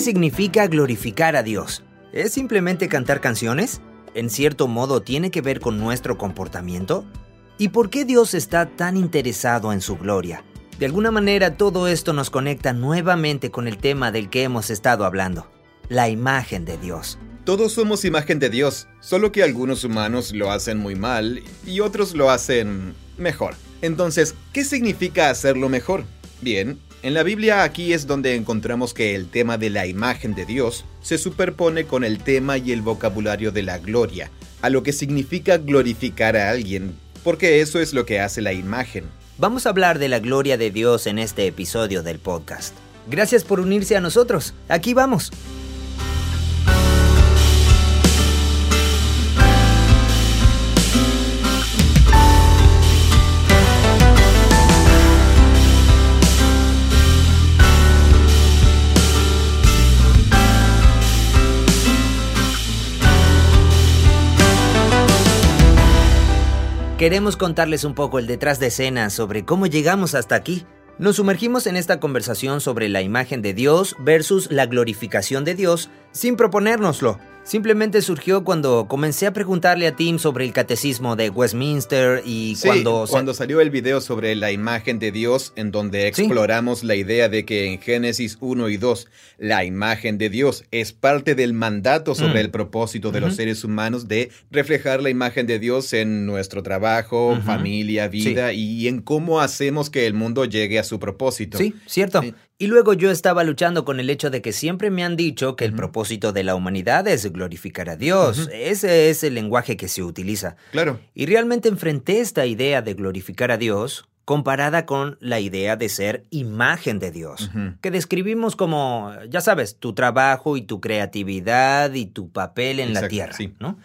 significa glorificar a Dios? ¿Es simplemente cantar canciones? ¿En cierto modo tiene que ver con nuestro comportamiento? ¿Y por qué Dios está tan interesado en su gloria? De alguna manera todo esto nos conecta nuevamente con el tema del que hemos estado hablando, la imagen de Dios. Todos somos imagen de Dios, solo que algunos humanos lo hacen muy mal y otros lo hacen mejor. Entonces, ¿qué significa hacerlo mejor? Bien, en la Biblia aquí es donde encontramos que el tema de la imagen de Dios se superpone con el tema y el vocabulario de la gloria, a lo que significa glorificar a alguien, porque eso es lo que hace la imagen. Vamos a hablar de la gloria de Dios en este episodio del podcast. Gracias por unirse a nosotros. Aquí vamos. Queremos contarles un poco el detrás de escena sobre cómo llegamos hasta aquí. Nos sumergimos en esta conversación sobre la imagen de Dios versus la glorificación de Dios sin proponérnoslo. Simplemente surgió cuando comencé a preguntarle a Tim sobre el catecismo de Westminster y cuando... cuando salió el video sobre la imagen de Dios en donde exploramos la idea de que en Génesis 1 y 2 la imagen de Dios es parte del mandato sobre mm. el propósito de los seres humanos de reflejar la imagen de Dios en nuestro trabajo, familia, vida y en cómo hacemos que el mundo llegue a su propósito. Sí, cierto. Y luego yo estaba luchando con el hecho de que siempre me han dicho que el propósito de la humanidad es glorificar a Dios. Ese es el lenguaje que se utiliza. Claro. Y realmente enfrenté esta idea de glorificar a Dios comparada con la idea de ser imagen de Dios, que describimos como, ya sabes, tu trabajo y tu creatividad y tu papel en la tierra, ¿no?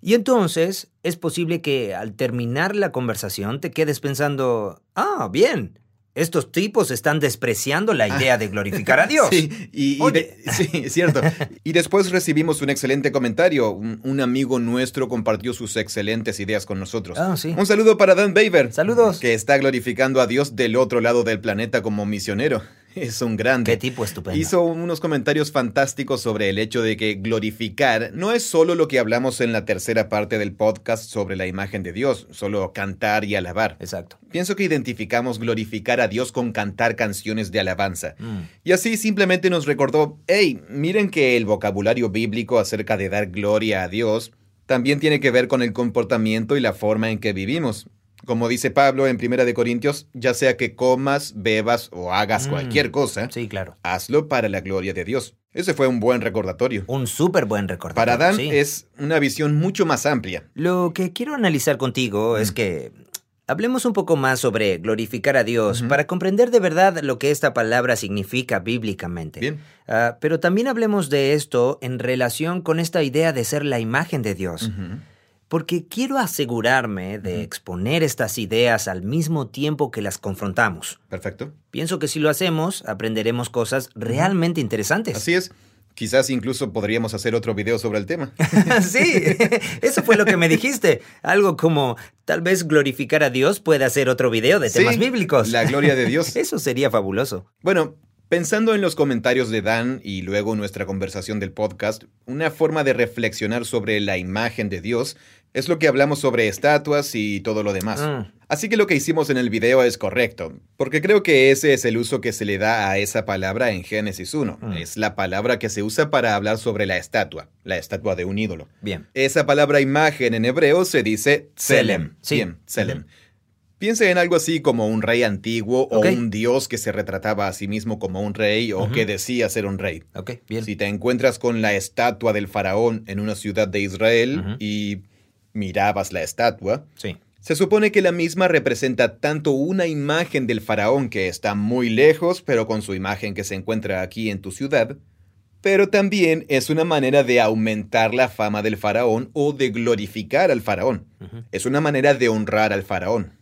Y entonces es posible que al terminar la conversación te quedes pensando, ah, bien, estos tipos están despreciando la idea de glorificar a Dios. Sí, y, sí, cierto. y después recibimos un excelente comentario. Un, amigo nuestro compartió sus excelentes ideas con nosotros. Ah, sí. Un saludo para Dan Baver. Saludos. Que está glorificando a Dios del otro lado del planeta como misionero. Es un grande. Qué tipo estupendo. Hizo unos comentarios fantásticos sobre el hecho de que glorificar no es solo lo que hablamos en la tercera parte del podcast sobre la imagen de Dios, solo cantar y alabar. Exacto. Pienso que identificamos glorificar a Dios con cantar canciones de alabanza. Mm. Y así simplemente nos recordó, hey, miren que el vocabulario bíblico acerca de dar gloria a Dios también tiene que ver con el comportamiento y la forma en que vivimos. Como dice Pablo en Primera de Corintios, ya sea que comas, bebas o hagas mm. cualquier cosa, sí, claro. hazlo para la gloria de Dios. Ese fue un buen recordatorio. Un súper buen recordatorio. Para Dan es una visión mucho más amplia. Lo que quiero analizar contigo es mm. que hablemos un poco más sobre glorificar a Dios para comprender de verdad lo que esta palabra significa bíblicamente. Bien. Ah, pero también hablemos de esto en relación con esta idea de ser la imagen de Dios porque quiero asegurarme de exponer estas ideas al mismo tiempo que las confrontamos. Perfecto. Pienso que si lo hacemos, aprenderemos cosas realmente interesantes. Así es. Quizás incluso podríamos hacer otro video sobre el tema. sí, eso fue lo que me dijiste. Algo como, tal vez glorificar a Dios puede hacer otro video de temas bíblicos. La gloria de Dios. eso sería fabuloso. Bueno, Pensando en los comentarios de Dan y luego nuestra conversación del podcast, una forma de reflexionar sobre la imagen de Dios es lo que hablamos sobre estatuas y todo lo demás. Mm. Así que lo que hicimos en el video es correcto, porque creo que ese es el uso que se le da a esa palabra en Génesis 1. Mm. Es la palabra que se usa para hablar sobre la estatua, la estatua de un ídolo. Bien. Esa palabra imagen en hebreo se dice Selem. Sí. Bien, Selem. Piense en algo así como un rey antiguo o un dios que se retrataba a sí mismo como un rey o que decía ser un rey. bien. Si te encuentras con la estatua del faraón en una ciudad de Israel y mirabas la estatua, sí. se supone que la misma representa tanto una imagen del faraón que está muy lejos, pero con su imagen que se encuentra aquí en tu ciudad, pero también es una manera de aumentar la fama del faraón o de glorificar al faraón. Es una manera de honrar al faraón.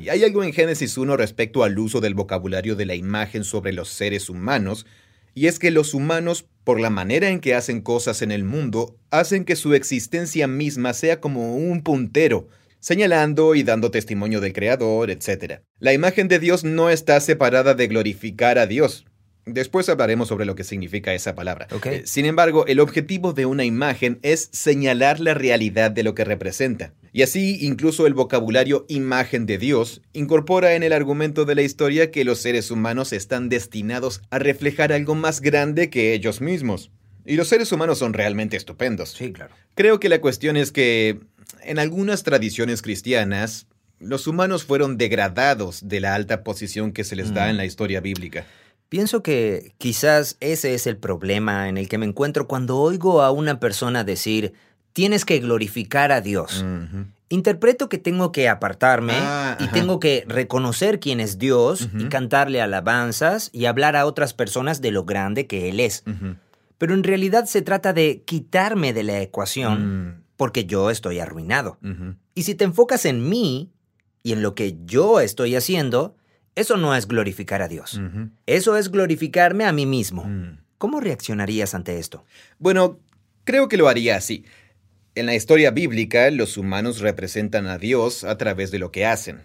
Y hay algo en Génesis 1 respecto al uso del vocabulario de la imagen sobre los seres humanos, y es que los humanos, por la manera en que hacen cosas en el mundo, hacen que su existencia misma sea como un puntero, señalando y dando testimonio del Creador, etc. La imagen de Dios no está separada de glorificar a Dios. Después hablaremos sobre lo que significa esa palabra. Eh, Sin embargo, el objetivo de una imagen es señalar la realidad de lo que representa. Y así, incluso el vocabulario imagen de Dios incorpora en el argumento de la historia que los seres humanos están destinados a reflejar algo más grande que ellos mismos. Y los seres humanos son realmente estupendos. Sí, claro. Creo que la cuestión es que en algunas tradiciones cristianas, los humanos fueron degradados de la alta posición que se les da Mm. en la historia bíblica. Pienso que quizás ese es el problema en el que me encuentro cuando oigo a una persona decir, tienes que glorificar a Dios. Interpreto que tengo que apartarme Ah, y ajá. tengo que reconocer quién es Dios y cantarle alabanzas y hablar a otras personas de lo grande que Él es. Pero en realidad se trata de quitarme de la ecuación Mm. porque yo estoy arruinado. Y si te enfocas en mí y en lo que yo estoy haciendo, eso no es glorificar a Dios. Eso es glorificarme a mí mismo. Mm. ¿Cómo reaccionarías ante esto? Bueno, creo que lo haría así. En la historia bíblica, los humanos representan a Dios a través de lo que hacen.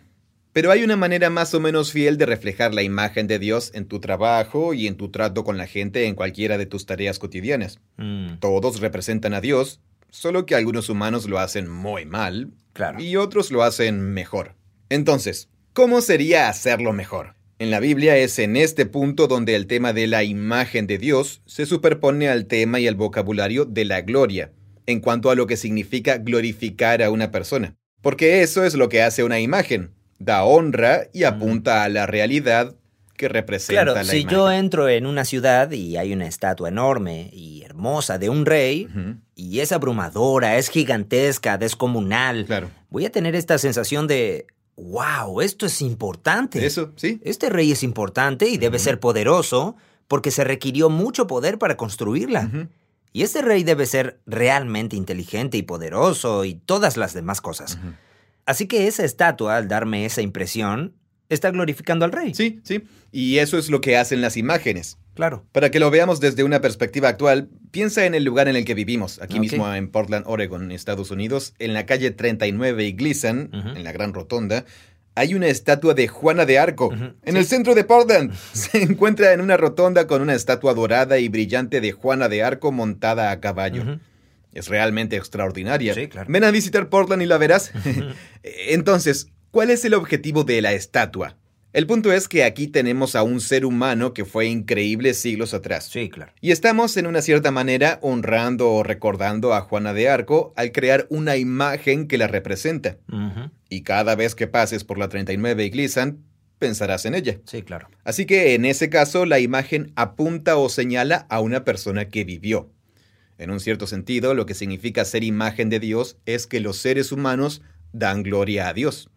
Pero hay una manera más o menos fiel de reflejar la imagen de Dios en tu trabajo y en tu trato con la gente en cualquiera de tus tareas cotidianas. Mm, Todos representan a Dios, solo que algunos humanos lo hacen muy mal claro. y otros lo hacen mejor. Entonces, ¿cómo sería hacerlo mejor? En la Biblia es en este punto donde el tema de la imagen de Dios se superpone al tema y al vocabulario de la gloria, en cuanto a lo que significa glorificar a una persona. Porque eso es lo que hace una imagen, da honra y apunta a la realidad que representa Claro, la si imagen. yo entro en una ciudad y hay una estatua enorme y hermosa de un rey, y es abrumadora, es gigantesca, descomunal, Claro. voy a tener esta sensación de, wow, esto es importante. Eso, sí. Este rey es importante y debe ser poderoso porque se requirió mucho poder para construirla. Y este rey debe ser realmente inteligente y poderoso y todas las demás cosas. Así que esa estatua, al darme esa impresión, está glorificando al rey. Sí, sí. Y eso es lo que hacen las imágenes. Claro. Para que lo veamos desde una perspectiva actual, piensa en el lugar en el que vivimos, aquí mismo en Portland, Oregon, Estados Unidos, en la calle 39 y Gleason, Ujú. en la Gran Rotonda, hay una estatua de Juana de Arco. En sí. el centro de Portland se encuentra en una rotonda con una estatua dorada y brillante de Juana de Arco montada a caballo. Es realmente extraordinaria. Sí, claro. Ven a visitar Portland y la verás. Entonces, ¿cuál es el objetivo de la estatua? El punto es que aquí tenemos a un ser humano que fue increíble siglos atrás. Sí, claro. Y estamos en una cierta manera honrando o recordando a Juana de Arco al crear una imagen que la representa. Y cada vez que pases por la 39 y Gleason, pensarás en ella. Sí, claro. Así que en ese caso la imagen apunta o señala a una persona que vivió. En un cierto sentido, lo que significa ser imagen de Dios es que los seres humanos dan gloria a Dios.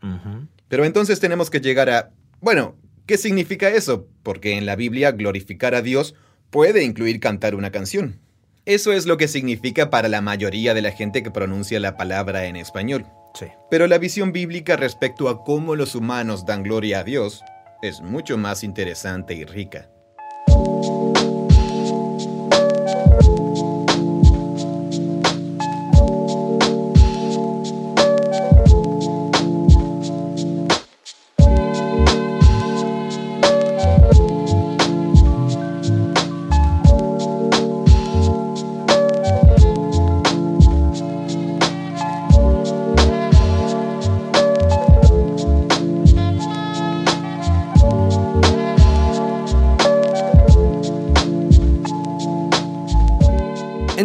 Pero entonces tenemos que llegar a... Bueno, ¿qué significa eso? Porque en la Biblia glorificar a Dios puede incluir cantar una canción. Eso es lo que significa para la mayoría de la gente que pronuncia la palabra en español. Sí. Pero la visión bíblica respecto a cómo los humanos dan gloria a Dios es mucho más interesante y rica.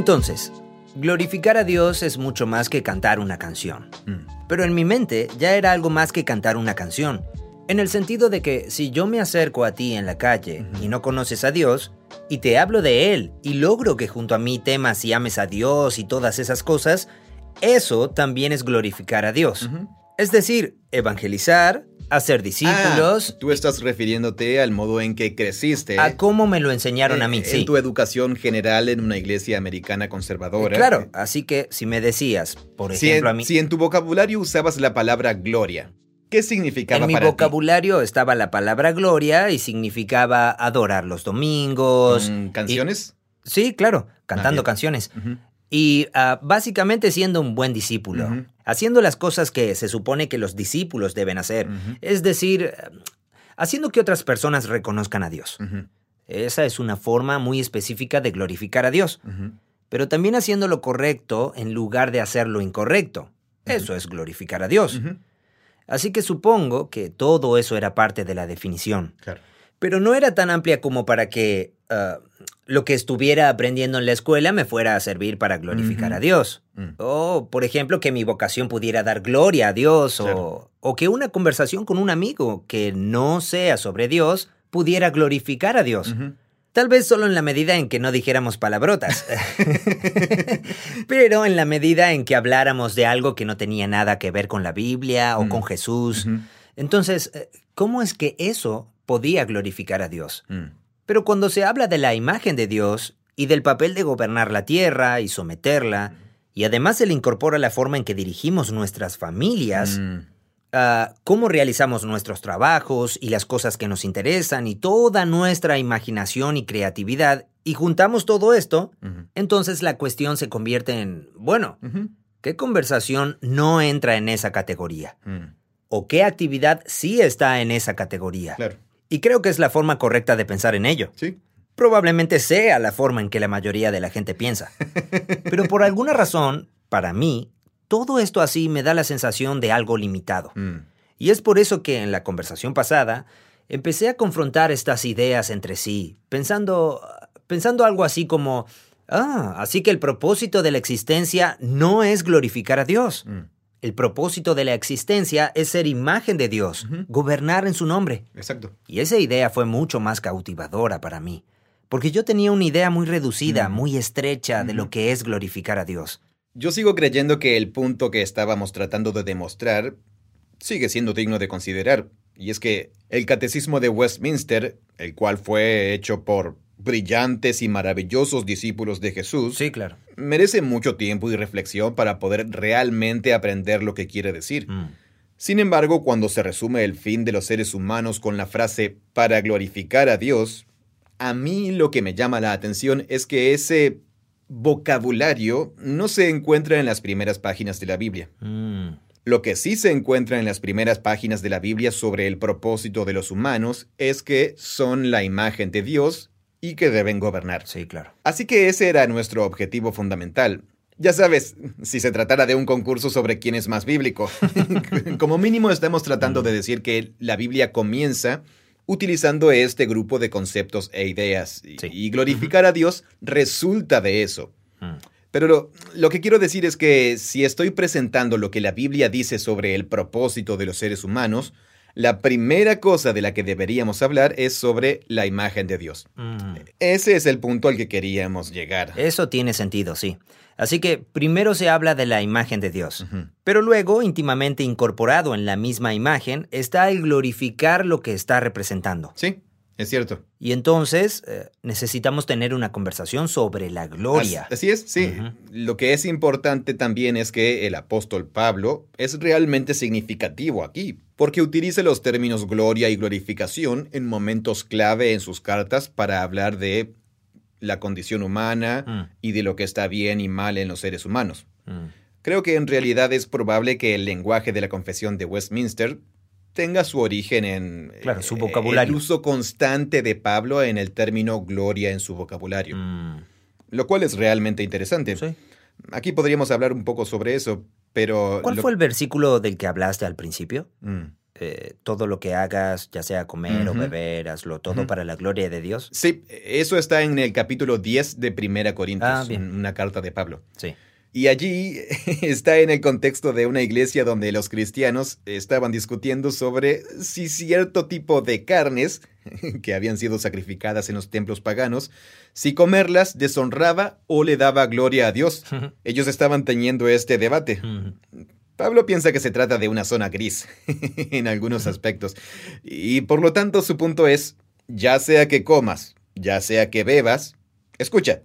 Entonces, glorificar a Dios es mucho más que cantar una canción. Mm. Pero en mi mente ya era algo más que cantar una canción. En el sentido de que si yo me acerco a ti en la calle y no conoces a Dios, y te hablo de Él, y logro que junto a mí temas y ames a Dios y todas esas cosas, eso también es glorificar a Dios. Es decir, evangelizar, hacer discípulos, Ah, tú estás refiriéndote al modo en que creciste. a cómo me lo enseñaron a eh, mí, En sí. tu educación general en una iglesia americana conservadora. Claro, así que si me decías, por Si ejemplo, en, a mí... si en tu vocabulario usabas la palabra gloria, ¿qué significaba En mi para ti? vocabulario estaba la palabra gloria y significaba adorar los domingos. Mm, ¿Canciones? y- sí, claro, cantando bien. canciones. Y ah, básicamente siendo un buen discípulo, haciendo las cosas que se supone que los discípulos deben hacer. Es decir, haciendo que otras personas reconozcan a Dios. Esa es una forma muy específica de glorificar a Dios. Pero también haciendo lo correcto en lugar de hacer lo incorrecto. Eso es glorificar a Dios. Así que supongo que todo eso era parte de la definición. Claro. Pero no era tan amplia como para que ah, lo que estuviera aprendiendo en la escuela me fuera a servir para glorificar a Dios. Mm. O, por ejemplo, que mi vocación pudiera dar gloria a Dios. Claro. O, o que una conversación con un amigo que no sea sobre Dios pudiera glorificar a Dios. Tal vez solo en la medida en que no dijéramos palabrotas. Pero en la medida en que habláramos de algo que no tenía nada que ver con la Biblia o Mm. con Jesús. Ujú. Entonces, eh, ¿cómo es que eso podía glorificar a Dios? Mm. Pero cuando se habla de la imagen de Dios y del papel de gobernar la tierra y someterla, y además se le incorpora la forma en que dirigimos nuestras familias, Mm. ah, cómo realizamos nuestros trabajos y las cosas que nos interesan y toda nuestra imaginación y creatividad, y juntamos todo esto, entonces la cuestión se convierte en, bueno. ¿qué conversación no entra en esa categoría? Mm. ¿O qué actividad sí está en esa categoría? Claro. Y creo que es la forma correcta de pensar en ello. Sí. Probablemente sea la forma en que la mayoría de la gente piensa. Pero por alguna razón, para mí, todo esto así me da la sensación de algo limitado. Mm. Y es por eso que en la conversación pasada empecé a confrontar estas ideas entre sí, pensando, pensando algo así como, ah, así que el propósito de la existencia no es glorificar a Dios. Mm. El propósito de la existencia es ser imagen de Dios, gobernar en su nombre. Exacto. Y esa idea fue mucho más cautivadora para mí, porque yo tenía una idea muy reducida, muy estrecha de lo que es glorificar a Dios. Yo sigo creyendo que el punto que estábamos tratando de demostrar sigue siendo digno de considerar, y es que el Catecismo de Westminster, el cual fue hecho por brillantes y maravillosos discípulos de Jesús, claro. merece mucho tiempo y reflexión para poder realmente aprender lo que quiere decir. Mm. Sin embargo, cuando se resume el fin de los seres humanos con la frase para glorificar a Dios, a mí lo que me llama la atención es que ese vocabulario no se encuentra en las primeras páginas de la Biblia. Mm. Lo que sí se encuentra en las primeras páginas de la Biblia sobre el propósito de los humanos es que son la imagen de Dios y que deben gobernar. Sí, claro. Así que ese era nuestro objetivo fundamental. Ya sabes, si se tratara de un concurso sobre quién es más bíblico. Como mínimo estamos tratando de decir que la Biblia comienza utilizando este grupo de conceptos e ideas. Y, Sí. y glorificar a Dios resulta de eso. Mm. Pero lo, lo que quiero decir es que si estoy presentando lo que la Biblia dice sobre el propósito de los seres humanos, la primera cosa de la que deberíamos hablar es sobre la imagen de Dios. Mm. Ese es el punto al que queríamos llegar. Eso tiene sentido, sí. Así que primero se habla de la imagen de Dios, pero luego, íntimamente incorporado en la misma imagen, está el glorificar lo que está representando. Sí, es cierto. Y entonces eh, necesitamos tener una conversación sobre la gloria. As- Así es, sí. Lo que es importante también es que el apóstol Pablo es realmente significativo aquí, porque utiliza los términos gloria y glorificación en momentos clave en sus cartas para hablar de la condición humana Mm, y de lo que está bien y mal en los seres humanos. mm. Creo que en realidad es probable que el lenguaje de la Confesión de Westminster tenga su origen en Claro, su eh, vocabulario. el uso constante de Pablo en el término gloria en su vocabulario, Mm, lo cual es realmente interesante. sí. Aquí podríamos hablar un poco sobre eso, pero... ¿Cuál lo- fue el versículo del que hablaste al principio? Mm. Eh, todo lo que hagas, ya sea comer o beber, hazlo todo para la gloria de Dios. Sí, eso está en el capítulo 10 de Primera Corintios, Ah, bien. una carta de Pablo. Sí. Y allí está en el contexto de una iglesia donde los cristianos estaban discutiendo sobre si cierto tipo de carnes que habían sido sacrificadas en los templos paganos, si comerlas deshonraba o le daba gloria a Dios. Ellos estaban teniendo este debate. Pablo piensa que se trata de una zona gris en algunos aspectos. Y por lo tanto su punto es, ya sea que comas, ya sea que bebas, escucha,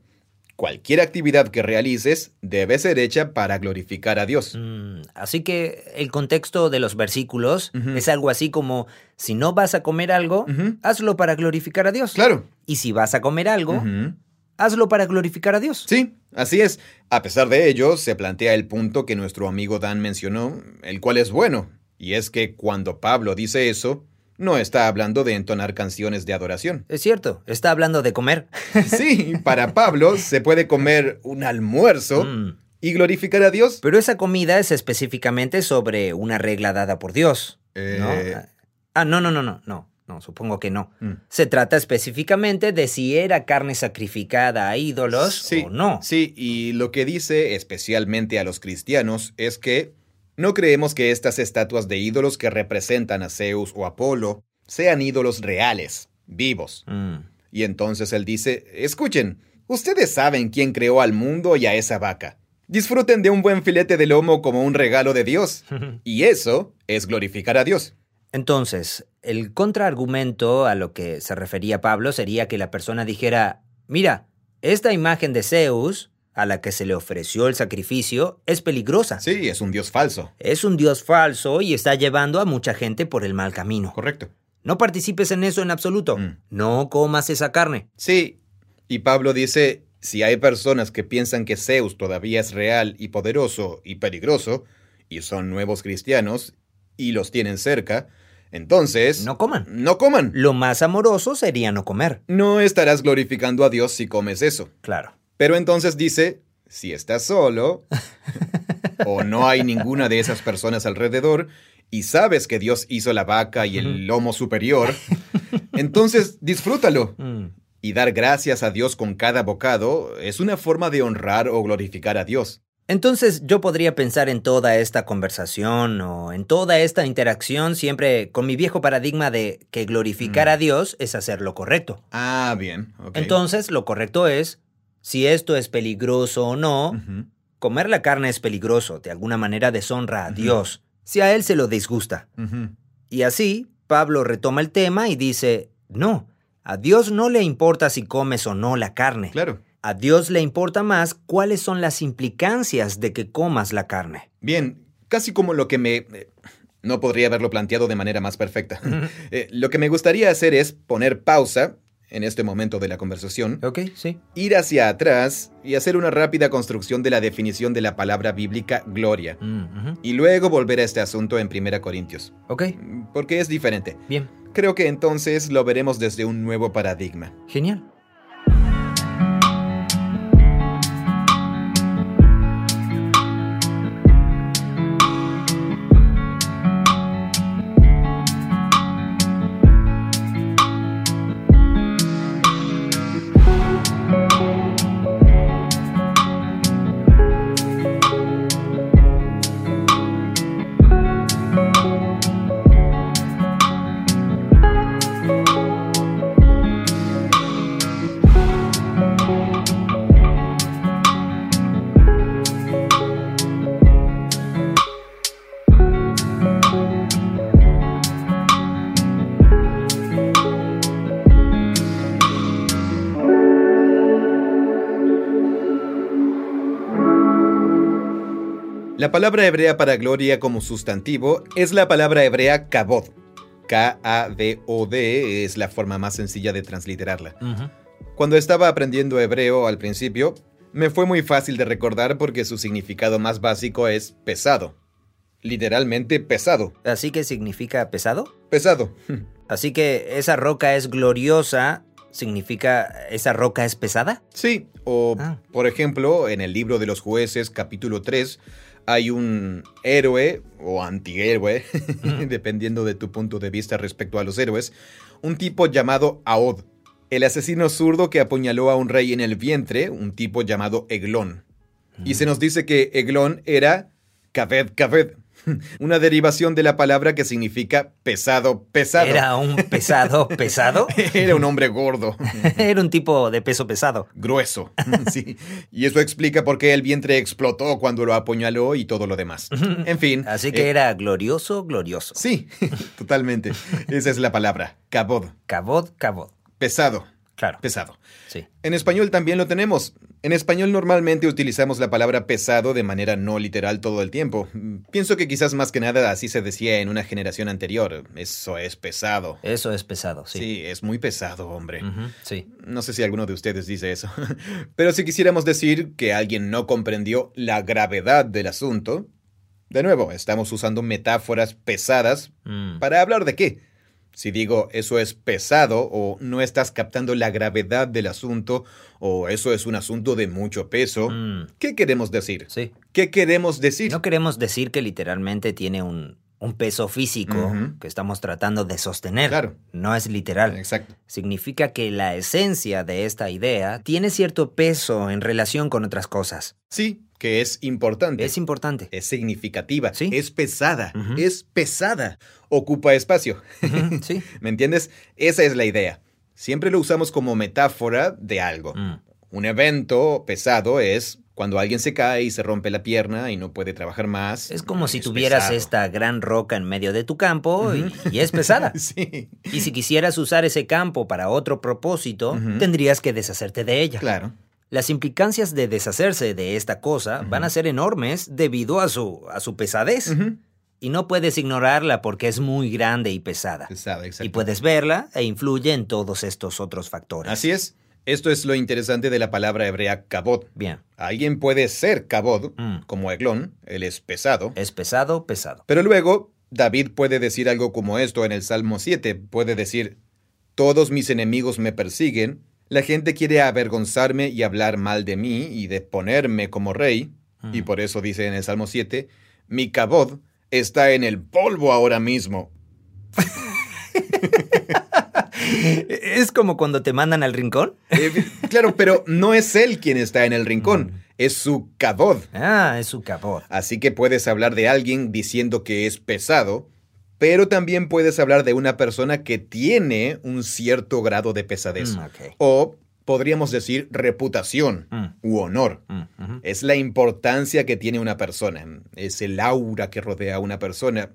cualquier actividad que realices debe ser hecha para glorificar a Dios. Mm, Así que el contexto de los versículos es algo así como, si no vas a comer algo, hazlo para glorificar a Dios. Claro. Y si vas a comer algo, hazlo para glorificar a Dios. Sí, así es. A pesar de ello, se plantea el punto que nuestro amigo Dan mencionó, el cual es bueno, y es que cuando Pablo dice eso, no está hablando de entonar canciones de adoración. Es cierto, está hablando de comer. Sí, para Pablo se puede comer un almuerzo Mm. y glorificar a Dios. Pero esa comida es específicamente sobre una regla dada por Dios. ¿no? Eh. Ah, no, no, no, no, no. No, supongo que no. Mm. Se trata específicamente de si era carne sacrificada a ídolos Sí, o no. Sí, y lo que dice especialmente a los cristianos es que no creemos que estas estatuas de ídolos que representan a Zeus o Apolo sean ídolos reales, vivos. Mm. Y entonces él dice, escuchen, ustedes saben quién creó al mundo y a esa vaca. Disfruten de un buen filete de lomo como un regalo de Dios. Y eso es glorificar a Dios. Entonces, el contraargumento a lo que se refería Pablo sería que la persona dijera, mira, esta imagen de Zeus, a la que se le ofreció el sacrificio, es peligrosa. Sí, es un Dios falso. Es un dios falso y está llevando a mucha gente por el mal camino. Correcto. No participes en eso en absoluto. Mm. No comas esa carne. Sí, y Pablo dice, si hay personas que piensan que Zeus todavía es real y poderoso y peligroso, y son nuevos cristianos, y los tienen cerca, entonces... No coman. No coman. Lo más amoroso sería no comer. No estarás glorificando a Dios si comes eso. Claro. Pero entonces dice, si estás solo, o no hay ninguna de esas personas alrededor, y sabes que Dios hizo la vaca y el lomo superior, entonces disfrútalo. Mm. Y dar gracias a Dios con cada bocado es una forma de honrar o glorificar a Dios. Entonces yo podría pensar en toda esta conversación o en toda esta interacción siempre con mi viejo paradigma de que glorificar Mm. a Dios es hacer lo correcto. Ah, bien. Entonces lo correcto es, si esto es peligroso o no, comer la carne es peligroso, de alguna manera deshonra a. Dios, si a él se lo disgusta. Y así, Pablo retoma el tema y dice, no, a Dios no le importa si comes o no la carne. Claro. A Dios le importa más cuáles son las implicancias de que comas la carne. Bien, casi como lo que me... eh, No podría haberlo planteado de manera más perfecta. Eh, lo que me gustaría hacer es poner pausa en este momento de la conversación, ok, sí. ir hacia atrás y hacer una rápida construcción de la definición de la palabra bíblica gloria. Mm. Y luego volver a este asunto en 1 Corintios. Ok, Porque es diferente. bien, Creo que entonces lo veremos desde un nuevo paradigma. genial. La palabra hebrea para gloria como sustantivo es la palabra hebrea kabod. K-A-D-O-D es la forma más sencilla de transliterarla. Cuando estaba aprendiendo hebreo al principio, me fue muy fácil de recordar porque su significado más básico es pesado. Literalmente pesado. Así que significa pesado. Pesado. Así que esa roca es gloriosa, significa esa roca es pesada. Sí, o Ah. por ejemplo, en el libro de los jueces capítulo 3 hay un héroe o antihéroe, dependiendo de tu punto de vista respecto a los héroes, un tipo llamado Aod, el asesino zurdo que apuñaló a un rey en el vientre, un tipo llamado Eglón. Y se nos dice que Eglón era Kaved Kaved, una derivación de la palabra que significa pesado, pesado. Era un pesado pesado. Era un hombre gordo. Era un tipo de peso pesado. grueso. sí. Y eso explica por qué el vientre explotó cuando lo apuñaló y todo lo demás. En fin. Así que eh, era glorioso, glorioso. Sí, totalmente. Esa es la palabra. Cabod. Cabot, cabot. Pesado. Claro. Pesado. Sí. En español también lo tenemos. En español normalmente utilizamos la palabra pesado de manera no literal todo el tiempo. Pienso que quizás más que nada así se decía en una generación anterior. Eso es pesado. Eso es pesado, Sí, sí. es muy pesado, hombre. Sí. No sé si alguno de ustedes dice eso. Pero si quisiéramos decir que alguien no comprendió la gravedad del asunto, de nuevo, estamos usando metáforas pesadas Mm. para hablar de qué? Si digo eso es pesado o no estás captando la gravedad del asunto o eso es un asunto de mucho peso, Mm. ¿qué queremos decir? Sí. ¿Qué queremos decir? No queremos decir que literalmente tiene un, un peso físico que estamos tratando de sostener. Claro. No es literal. Exacto. Significa que la esencia de esta idea tiene cierto peso en relación con otras cosas. Sí, que es importante. Es importante. Es significativa. Sí. Es pesada. Es pesada. Ocupa espacio. Sí. ¿Me entiendes? Esa es la idea. Siempre lo usamos como metáfora de algo. Mm. Un evento pesado es cuando alguien se cae y se rompe la pierna y no puede trabajar más. Es como si tuvieras pesado. esta gran roca en medio de tu campo y, y es pesada. Sí, Y si quisieras usar ese campo para otro propósito, tendrías que deshacerte de ella. claro. Las implicancias de deshacerse de esta cosa van a ser enormes debido a su, a su pesadez. Y no puedes ignorarla porque es muy grande y pesada. Pesado, exacto. Y puedes verla e influye en todos estos otros factores. Así es. Esto es lo interesante de la palabra hebrea kabod. Bien. Alguien puede ser kabod, Mm. como Eglón, él es pesado. Es pesado, pesado. Pero luego, David puede decir algo como esto en el Salmo 7. Puede decir, todos mis enemigos me persiguen, la gente quiere avergonzarme y hablar mal de mí y de ponerme como rey. Mm. Y por eso dice en el Salmo 7, mi kabod está en el polvo ahora mismo. Es como cuando te mandan al rincón. Eh, claro, pero no es él quien está en el rincón, es su kabod. Ah, es su capot. Así que puedes hablar de alguien diciendo que es pesado, pero también puedes hablar de una persona que tiene un cierto grado de pesadez. Mm. O podríamos decir reputación Mm. u honor. Mm. Es la importancia que tiene una persona, es el aura que rodea a una persona,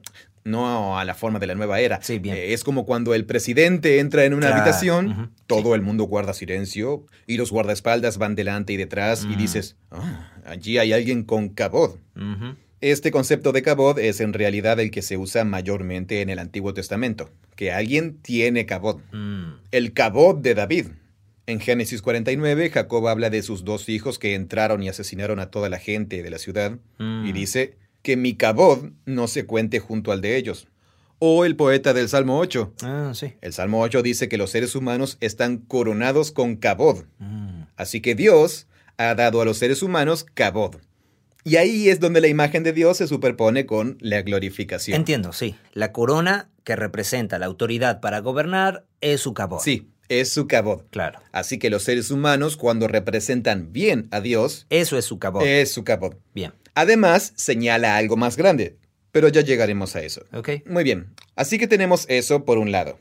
no a la forma de la nueva era. Sí, bien. Eh, es como cuando el presidente entra en una Claro, habitación, todo el mundo guarda silencio y los guardaespaldas van delante y detrás y Mm. dices, "Ah, allí hay alguien con cabod. Ujú. Este concepto de cabod es en realidad el que se usa mayormente en el Antiguo Testamento, que alguien tiene cabod. Mm. El cabod de David. En Génesis 49, Jacob habla de sus dos hijos que entraron y asesinaron a toda la gente de la ciudad, Mm. y dice que mi cabod no se cuente junto al de ellos. O el poeta del Salmo 8. Ah, sí. El Salmo 8 dice que los seres humanos están coronados con cabod. Mm. Así que Dios ha dado a los seres humanos cabod. Y ahí es donde la imagen de Dios se superpone con la glorificación. Entiendo, sí. La corona que representa la autoridad para gobernar es su cabot. Sí, es su cabod. Claro. Así que los seres humanos, cuando representan bien a Dios, Eso es su cabot. es su cabod. Bien. Además, señala algo más grande, pero ya llegaremos a eso. Ok. Muy bien, así que tenemos eso por un lado.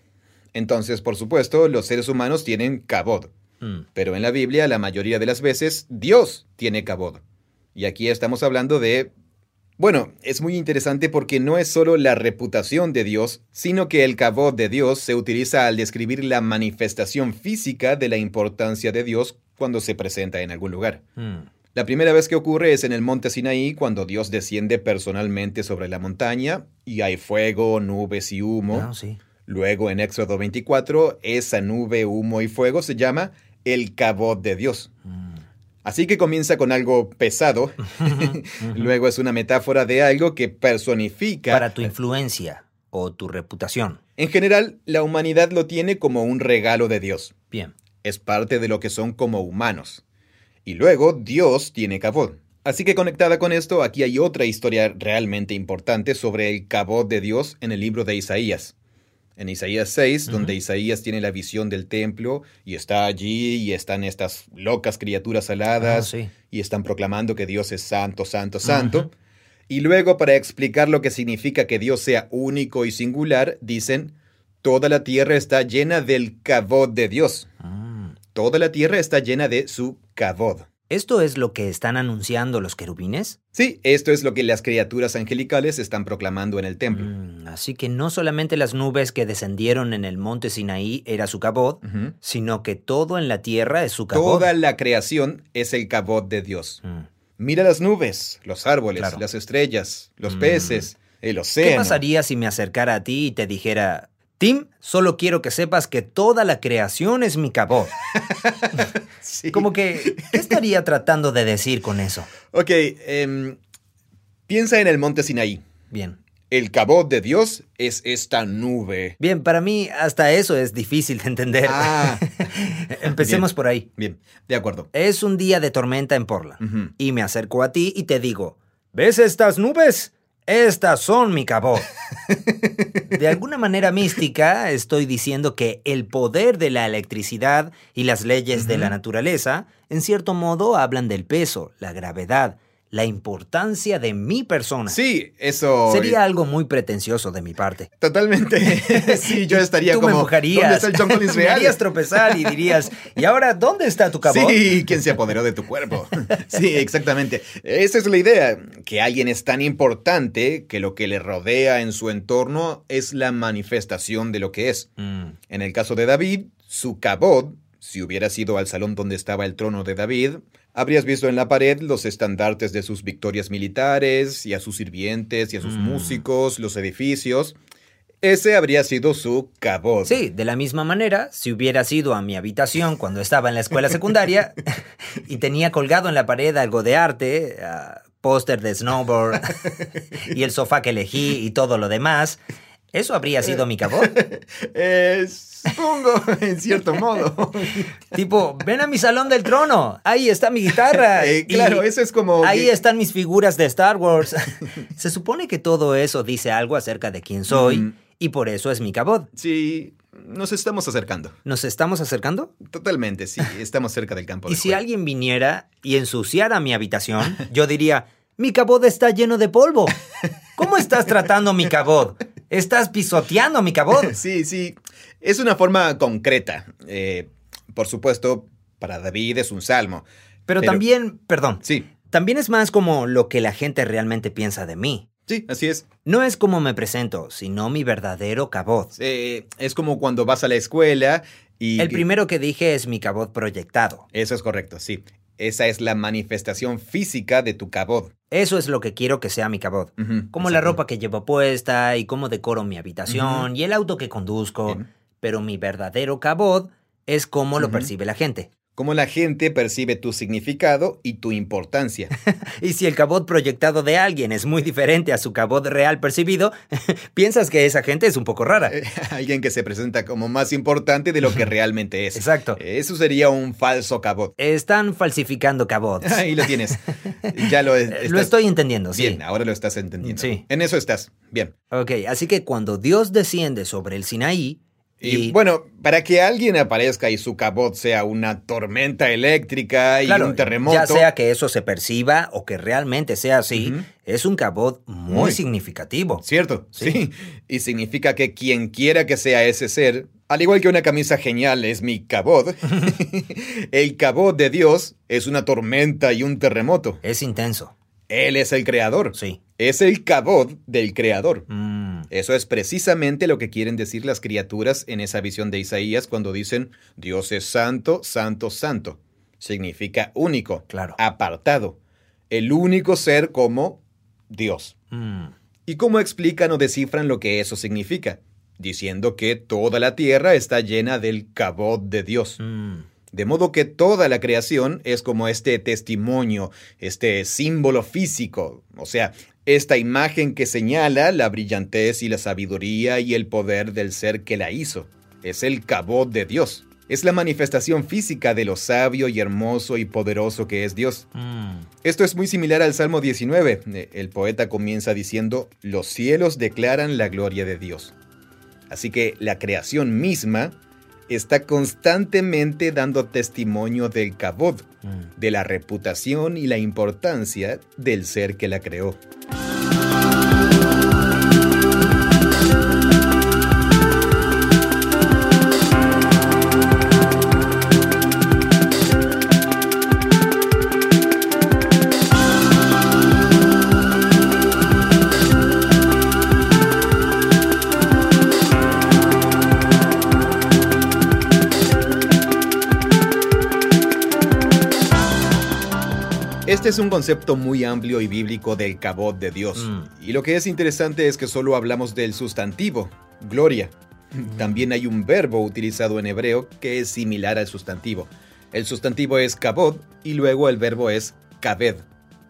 Entonces, por supuesto, los seres humanos tienen cabod, Mm. pero en la Biblia la mayoría de las veces Dios tiene cabod. Y aquí estamos hablando de... Bueno, es muy interesante porque no es solo la reputación de Dios, sino que el cabod de Dios se utiliza al describir la manifestación física de la importancia de Dios cuando se presenta en algún lugar. Mm. La primera vez que ocurre es en el monte Sinaí, cuando Dios desciende personalmente sobre la montaña y hay fuego, nubes y humo. Ah, sí. Luego en Éxodo 24, esa nube, humo y fuego se llama el cabot de Dios. Mm. Así que comienza con algo pesado, luego es una metáfora de algo que personifica... Para tu influencia o tu reputación. En general, la humanidad lo tiene como un regalo de Dios. Bien. es parte de lo que son como humanos. Y luego Dios tiene cabod. Así que conectada con esto, aquí hay otra historia realmente importante sobre el cabod de Dios en el libro de Isaías. En Isaías 6, donde Isaías tiene la visión del templo y está allí y están estas locas criaturas aladas Ah, sí. y están proclamando que Dios es santo, santo, santo. Y luego para explicar lo que significa que Dios sea único y singular, dicen, toda la tierra está llena del cabod de Dios. Mm. Toda la tierra está llena de su ¿Esto es lo que están anunciando los querubines? Sí, esto es lo que las criaturas angelicales están proclamando en el templo. Mm, así que no solamente las nubes que descendieron en el monte Sinaí era su cabot, sino que todo en la tierra es su cabot. Toda la creación es el cabod de Dios. Mm. Mira las nubes, los árboles, Claro. las estrellas, los Mm. peces, el ¿Qué océano. pasaría si me acercara a ti y te dijera, Tim, solo quiero que sepas que toda la creación es mi cabot? Sí. Como que, ¿qué estaría tratando de decir con eso? Ok, em, piensa en el monte Sinaí. Bien. El cabot de Dios es esta nube. Bien, para mí hasta eso es difícil de entender. Ah. Empecemos Bien. por ahí. Bien, de acuerdo. Es un día de tormenta en Portland. Ujú. Y me acerco a ti y te digo, ¿ves estas nubes? Estas son mi cabot. De alguna manera mística estoy diciendo que el poder de la electricidad y las leyes de la naturaleza, en cierto modo, hablan del peso, la gravedad, la importancia de mi persona. Sí, eso... Sería algo muy pretencioso de mi parte. Totalmente. sí, yo estaría Tú como... me empujarías. ¿Dónde está el John Collins Me harías tropezar y dirías, ¿y ahora dónde está tu cabot? Sí, ¿quién se apoderó de tu cuerpo? Sí, exactamente. Esa es la idea, que alguien es tan importante que lo que le rodea en su entorno es la manifestación de lo que es. Mm, En el caso de David, su cabot, si hubieras ido al salón donde estaba el trono de David, habrías visto en la pared los estandartes de sus victorias militares y a sus sirvientes y a sus Mm. músicos, los edificios. Ese habría sido su cabot. Sí, de la misma manera, si hubieras ido a mi habitación cuando estaba en la escuela secundaria y tenía colgado en la pared algo de arte, ah, póster de snowboard y el sofá que elegí y todo lo demás, eso habría sido mi cabot. Eh, supongo, en cierto modo. Tipo, ven a mi salón del trono, ahí está mi guitarra. Eh, claro, eso es como... Ahí que- están mis figuras de Star Wars. Se supone que todo eso dice algo acerca de quién soy Mm. y por eso es mi cabot. Sí, nos estamos acercando. ¿Nos estamos acercando? Totalmente, sí, estamos cerca del campo Y de si juego. alguien viniera y ensuciara mi habitación, yo diría, mi cabot está lleno de polvo. ¿Cómo estás tratando mi cabot? Estás pisoteando mi cabot. Sí, sí, es una forma concreta. Eh, por supuesto, para David es un salmo. Pero, Pero- también, perdón, Sí, también es más como lo que la gente realmente piensa de mí. sí, así es. No es como me presento, sino mi verdadero cabot. Eh, es como cuando vas a la escuela y... El primero que dije es mi cabot proyectado. Eso es correcto, sí. Esa es la manifestación física de tu cabot. Eso es lo que quiero que sea mi cabot. Ujú, Como la ropa que llevo puesta y cómo decoro mi habitación y el auto que conduzco. Bien. Pero mi verdadero cabot es cómo lo percibe la gente. Cómo la gente percibe tu significado y tu importancia. Y si el cabot proyectado de alguien es muy diferente a su cabot real percibido, piensas que esa gente es un poco rara. Eh, Alguien que se presenta como más importante de lo que realmente es. Exacto. Eso sería un falso cabot. Están falsificando cabots. Ahí lo tienes. Ya lo, estás- Lo estoy entendiendo, sí. Bien, ahora lo estás entendiendo. Sí. En eso estás. Bien. Ok, así que cuando Dios desciende sobre el Sinaí Y, y, bueno, para que alguien aparezca y su cabot sea una tormenta eléctrica y claro, un terremoto. ya sea que eso se perciba o que realmente sea así, es un cabot muy, Muy. significativo. Cierto, Sí. sí. Y significa que quien quiera que sea ese ser, al igual que una camisa genial es mi cabot, el cabot de Dios es una tormenta y un terremoto. Es intenso, Él es el creador. sí. Es el cabot del creador. Mm, Eso es precisamente lo que quieren decir las criaturas en esa visión de Isaías cuando dicen Dios es santo, santo, santo. Significa único, Claro. apartado, el único ser como Dios. mm. ¿Y cómo explican o descifran lo que eso significa? Diciendo que toda la tierra está llena del cabot de Dios. Mm. De modo que toda la creación es como este testimonio, este símbolo físico, o sea, esta imagen que señala la brillantez y la sabiduría y el poder del ser que la hizo. Es el cabot de Dios. Es la manifestación física de lo sabio y hermoso y poderoso que es Dios. Mm. Esto es muy similar al Salmo 19. Eh, El poeta comienza diciendo, los cielos declaran la gloria de Dios. Así que la creación misma está constantemente dando testimonio del cabod, Mm. de la reputación y la importancia del ser que la creó. Este es un concepto muy amplio y bíblico del cabot de Dios. Mm. Y lo que es interesante es que solo hablamos del sustantivo, gloria. También hay un verbo utilizado en hebreo que es similar al sustantivo. El sustantivo es kabod y luego el verbo es kaved.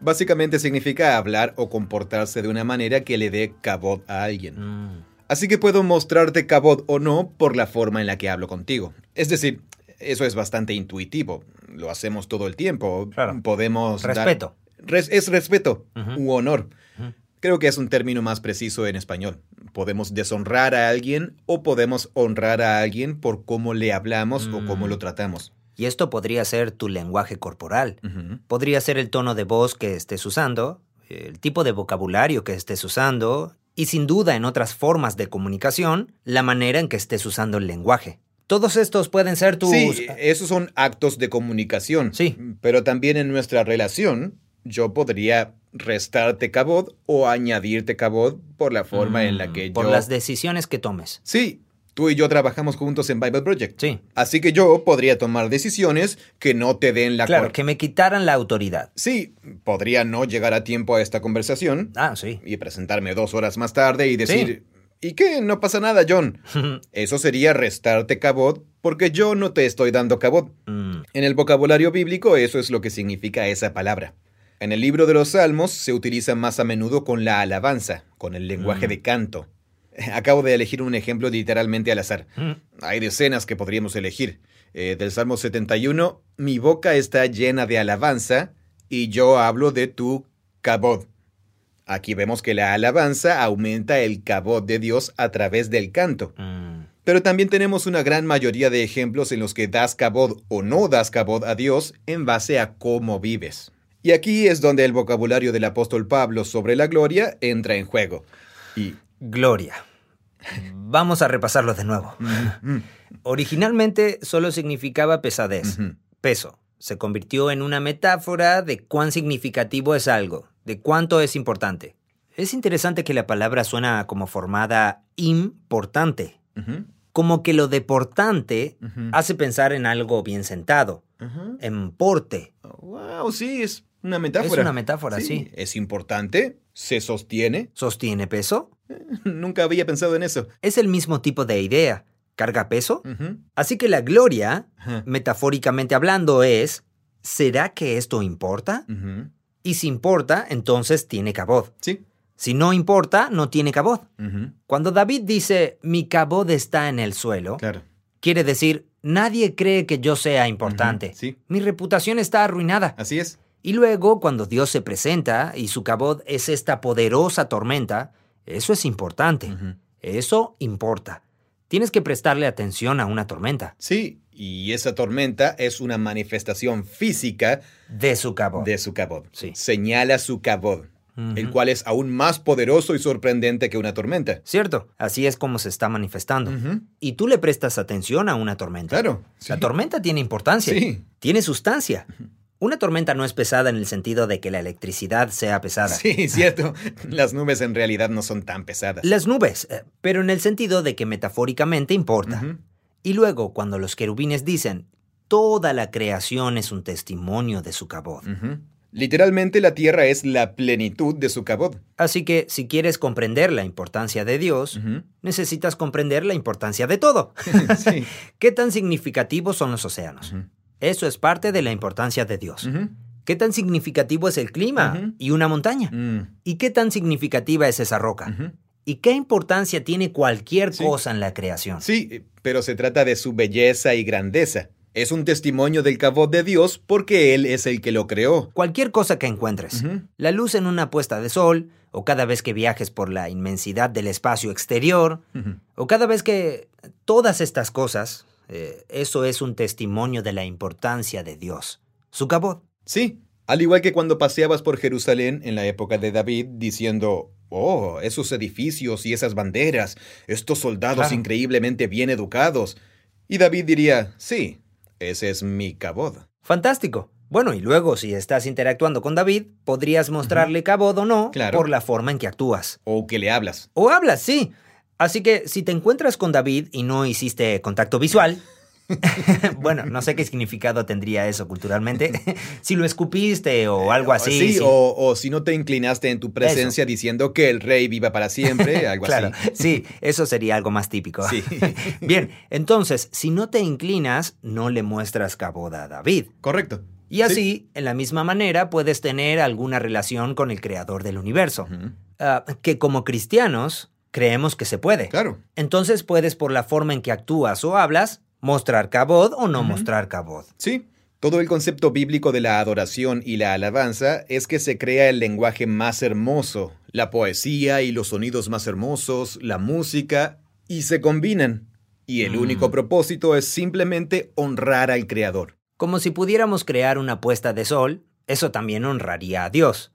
Básicamente significa hablar o comportarse de una manera que le dé cabod a alguien. Mm. Así que puedo mostrarte cabod o no por la forma en la que hablo contigo. Es decir, eso es bastante intuitivo. Lo hacemos todo el tiempo. Claro. Podemos... dar- Respeto. Res- es respeto u honor. Creo que es un término más preciso en español. Podemos deshonrar a alguien o podemos honrar a alguien por cómo le hablamos o cómo Mm. lo tratamos. Y esto podría ser tu lenguaje corporal. Podría ser el tono de voz que estés usando, el tipo de vocabulario que estés usando y sin duda en otras formas de comunicación, la manera en que estés usando el lenguaje. Todos estos pueden ser tus... Sí, esos son actos de comunicación. Sí. Pero también en nuestra relación, yo podría restarte cabod o añadirte cabod por la forma en la que Mm, Por yo... las decisiones que tomes. Sí, tú y yo trabajamos juntos en Bible Project. Sí. Así que yo podría tomar decisiones que no te den la Claro, que me quitaran la autoridad. Sí, podría no llegar a tiempo a esta conversación Ah, sí. y presentarme dos horas más tarde y decir, ¿y qué? No pasa nada, John. Eso sería restarte cabod porque yo no te estoy dando cabod. Mm, En el vocabulario bíblico eso es lo que significa esa palabra. En el libro de los Salmos se utiliza más a menudo con la alabanza, con el lenguaje Mm. de canto. Acabo de elegir un ejemplo literalmente al azar. mm. Hay decenas que podríamos elegir. Eh, del Salmo 71, mi boca está llena de alabanza y yo hablo de tu cabod. Aquí vemos que la alabanza aumenta el cabod de Dios a través del canto. Mm. Pero también tenemos una gran mayoría de ejemplos en los que das cabod o no das cabod a Dios en base a cómo vives. Y aquí es donde el vocabulario del apóstol Pablo sobre la gloria entra en juego. Y Gloria. Vamos a repasarlo de nuevo. Originalmente solo significaba pesadez, peso. Se convirtió en una metáfora de cuán significativo es algo, de cuánto es importante. Es interesante que la palabra suena como formada importante, como que lo deportante ujú. hace pensar en algo bien sentado, Ajá. en porte. Wow, sí, es una metáfora. Es una metáfora, sí. Es importante, se sostiene. ¿Sostiene peso? Nunca había pensado en eso. Es el mismo tipo de idea. ¿Carga peso? Así que la gloria, metafóricamente hablando, es, ¿será que esto importa? Y si importa, entonces tiene cabod. Sí. Si no importa, no tiene cabod. Cuando David dice, mi cabod está en el suelo, Claro. quiere decir, nadie cree que yo sea importante. Sí. Mi reputación está arruinada. Así es. Y luego, cuando Dios se presenta y su cabod es esta poderosa tormenta, eso es importante. Eso importa. Tienes que prestarle atención a una tormenta Sí, y esa tormenta es una manifestación física de su cabod. de su cabod. Sí. Señala su cabod, el cual es aún más poderoso y sorprendente que una tormenta. Cierto, así es como se está manifestando. Y tú le prestas atención a una tormenta. Claro. La sí. tormenta tiene importancia. Sí. Tiene sustancia. Una tormenta no es pesada en el sentido de que la electricidad sea pesada. Sí, cierto. Las nubes en realidad no son tan pesadas. Las nubes, eh, pero en el sentido de que metafóricamente importa. Y luego, cuando los querubines dicen, toda la creación es un testimonio de su cabod. Literalmente la tierra es la plenitud de su cabod. Así que si quieres comprender la importancia de Dios, necesitas comprender la importancia de todo. sí. ¿Qué tan significativos son los océanos? Eso es parte de la importancia de Dios. ¿Qué tan significativo es el clima y una montaña? Mm. ¿Y qué tan significativa es esa roca? ¿Y qué importancia tiene cualquier Sí. cosa en la creación? Sí, pero se trata de su belleza y grandeza. Es un testimonio del cabod de Dios porque Él es el que lo creó. Cualquier cosa que encuentres. La luz en una puesta de sol, o cada vez que viajes por la inmensidad del espacio exterior, o cada vez que todas estas cosas, eh, eso es un testimonio de la importancia de Dios. Su cabot. Sí, al igual que cuando paseabas por Jerusalén en la época de David diciendo, oh, esos edificios y esas banderas, estos soldados Claro. increíblemente bien educados. Y David diría, sí, ese es mi cabod. Fantástico. Bueno, y luego si estás interactuando con David, podrías mostrarle cabot o no Claro. por la forma en que actúas. O que le hablas. O hablas, sí. Así que si te encuentras con David y no hiciste contacto visual, bueno, no sé qué significado tendría eso culturalmente, si lo escupiste o algo así. Sí, sí. O, o si no te inclinaste en tu presencia diciendo que el rey viva para siempre, algo claro, así. sí, eso sería algo más típico. Sí. Bien, entonces, si no te inclinas, no le muestras caboda a David. Correcto. Y así, en la misma manera, puedes tener alguna relación con el creador del universo. Ah, que como cristianos creemos que se puede. Claro. Entonces puedes, por la forma en que actúas o hablas, mostrar cabod o no mostrar cabod. Sí. Todo el concepto bíblico de la adoración y la alabanza es que se crea el lenguaje más hermoso, la poesía y los sonidos más hermosos, la música, y se combinan. Y el único Mm. propósito es simplemente honrar al Creador. Como si pudiéramos crear una puesta de sol, eso también honraría a Dios.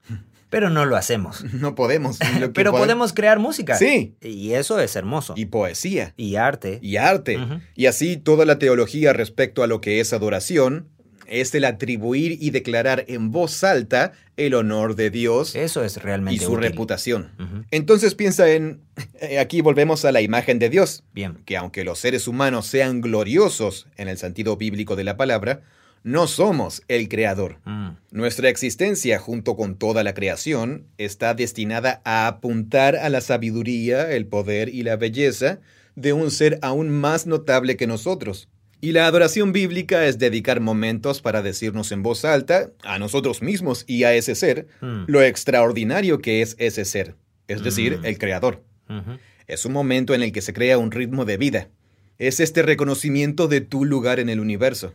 Pero no lo hacemos. No podemos. lo Pero pode- podemos crear música. Sí. Y eso es hermoso. Y poesía. Y arte. y arte. Y así toda la teología respecto a lo que es adoración es el atribuir y declarar en voz alta el honor de Dios Eso es y realmente su útil. reputación. Entonces piensa en... eh, Aquí volvemos a la imagen de Dios, Bien. que aunque los seres humanos sean gloriosos en el sentido bíblico de la palabra, no somos el creador. Mm. Nuestra existencia junto con toda la creación está destinada a apuntar a la sabiduría, el poder y la belleza de un ser aún más notable que nosotros. Y la adoración bíblica es dedicar momentos para decirnos en voz alta, a nosotros mismos y a ese ser, Mm. lo extraordinario que es ese ser, es decir, Mm. el creador. Es un momento en el que se crea un ritmo de vida. Es este reconocimiento de tu lugar en el universo.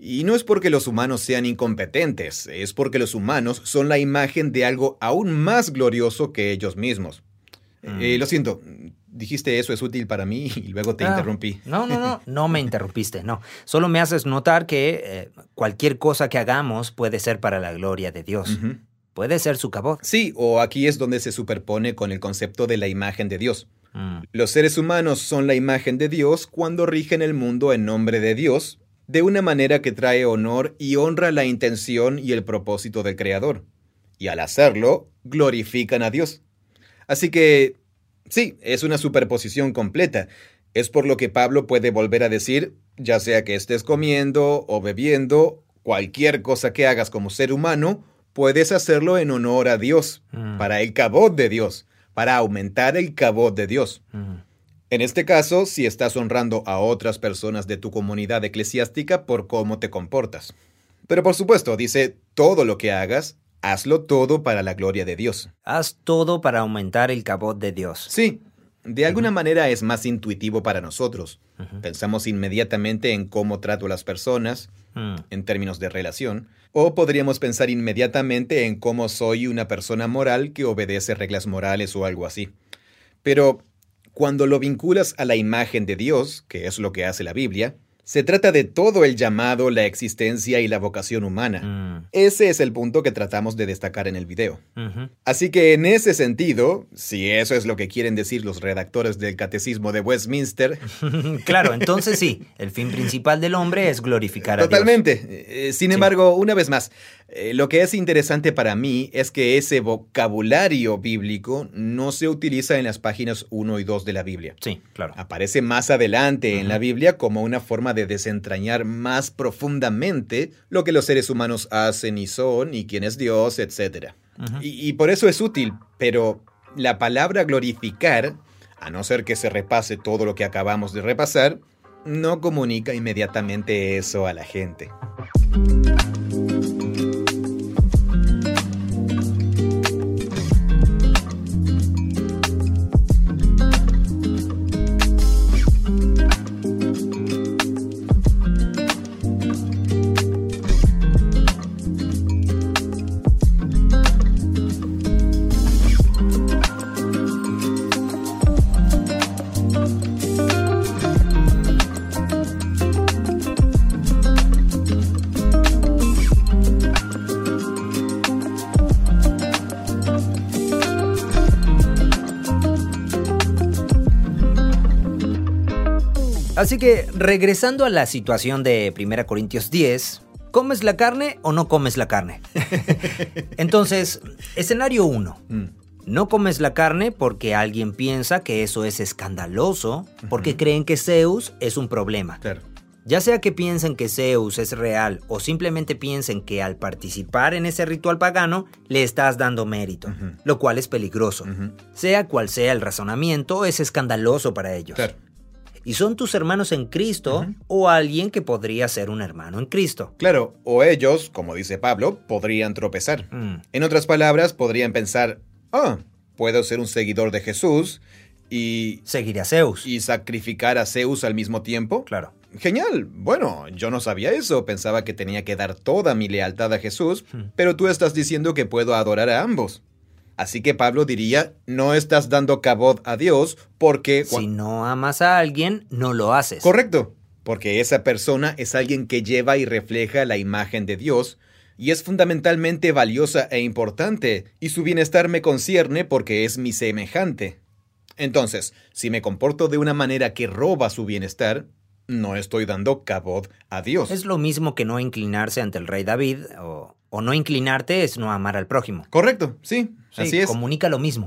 Mm. Y no es porque los humanos sean incompetentes, es porque los humanos son la imagen de algo aún más glorioso que ellos mismos. Mm. Eh, lo siento, dijiste eso es útil para mí y luego te Ah, interrumpí. No, no, no, no me interrumpiste, no. Solo me haces notar que eh, cualquier cosa que hagamos puede ser para la gloria de Dios. Puede ser su cabot. Sí, o aquí es donde se superpone con el concepto de la imagen de Dios. Mm. Los seres humanos son la imagen de Dios cuando rigen el mundo en nombre de Dios, de una manera que trae honor y honra la intención y el propósito del Creador. Y al hacerlo, glorifican a Dios. Así que, sí, es una superposición completa. Es por lo que Pablo puede volver a decir, ya sea que estés comiendo o bebiendo, cualquier cosa que hagas como ser humano, puedes hacerlo en honor a Dios, Mm. para el cabot de Dios, para aumentar el cabot de Dios. Mm. En este caso, si estás honrando a otras personas de tu comunidad eclesiástica por cómo te comportas. Pero por supuesto, dice, todo lo que hagas, hazlo todo para la gloria de Dios. Haz todo para aumentar el cabot de Dios. Sí, de alguna manera es más intuitivo para nosotros. Pensamos inmediatamente en cómo trato a las personas, Mm. en términos de relación, o podríamos pensar inmediatamente en cómo soy una persona moral que obedece reglas morales o algo así. Pero cuando lo vinculas a la imagen de Dios, que es lo que hace la Biblia, se trata de todo el llamado, la existencia y la vocación humana. Mm. Ese es el punto que tratamos de destacar en el video. Así que en ese sentido, si eso es lo que quieren decir los redactores del Catecismo de Westminster, claro, entonces sí, el fin principal del hombre es glorificar a Dios. Totalmente. Eh, sin embargo, una vez más, eh, lo que es interesante para mí es que ese vocabulario bíblico no se utiliza en las páginas 1 y 2 de la Biblia. Sí, claro. Aparece más adelante en la. Biblia como una forma de desentrañar más profundamente lo que los seres humanos hacen y son y quién es Dios, etc. Y, y por eso es útil, pero la palabra glorificar, a no ser que se repase todo lo que acabamos de repasar, no comunica inmediatamente eso a la gente. Así que, regresando a la situación de 1 Corintios 10, ¿comes la carne o no comes la carne? Entonces, escenario 1. Mm, No comes la carne porque alguien piensa que eso es escandaloso, porque creen que Zeus es un problema. claro. Ya sea que piensen que Zeus es real o simplemente piensen que al participar en ese ritual pagano le estás dando mérito, lo cual es peligroso. Sea cual sea el razonamiento, es escandaloso para ellos. Claro. Y son tus hermanos en Cristo o alguien que podría ser un hermano en Cristo. Claro, o ellos, como dice Pablo, podrían tropezar. Mm. En otras palabras, podrían pensar, ah, puedo ser un seguidor de Jesús y, Seguir a Zeus. y sacrificar a Zeus al mismo tiempo. Claro. Genial. Bueno, yo no sabía eso. Pensaba que tenía que dar toda mi lealtad a Jesús, pero tú estás diciendo que puedo adorar a ambos. Así que Pablo diría, no estás dando cabot a Dios porque... Si no amas a alguien, no lo haces. Correcto, porque esa persona es alguien que lleva y refleja la imagen de Dios y es fundamentalmente valiosa e importante, y su bienestar me concierne porque es mi semejante. Entonces, si me comporto de una manera que roba su bienestar, no estoy dando cabot a Dios. Es lo mismo que no inclinarse ante el rey David, o, o no inclinarte es no amar al prójimo. Correcto, sí, Sí, así es. Comunica lo mismo.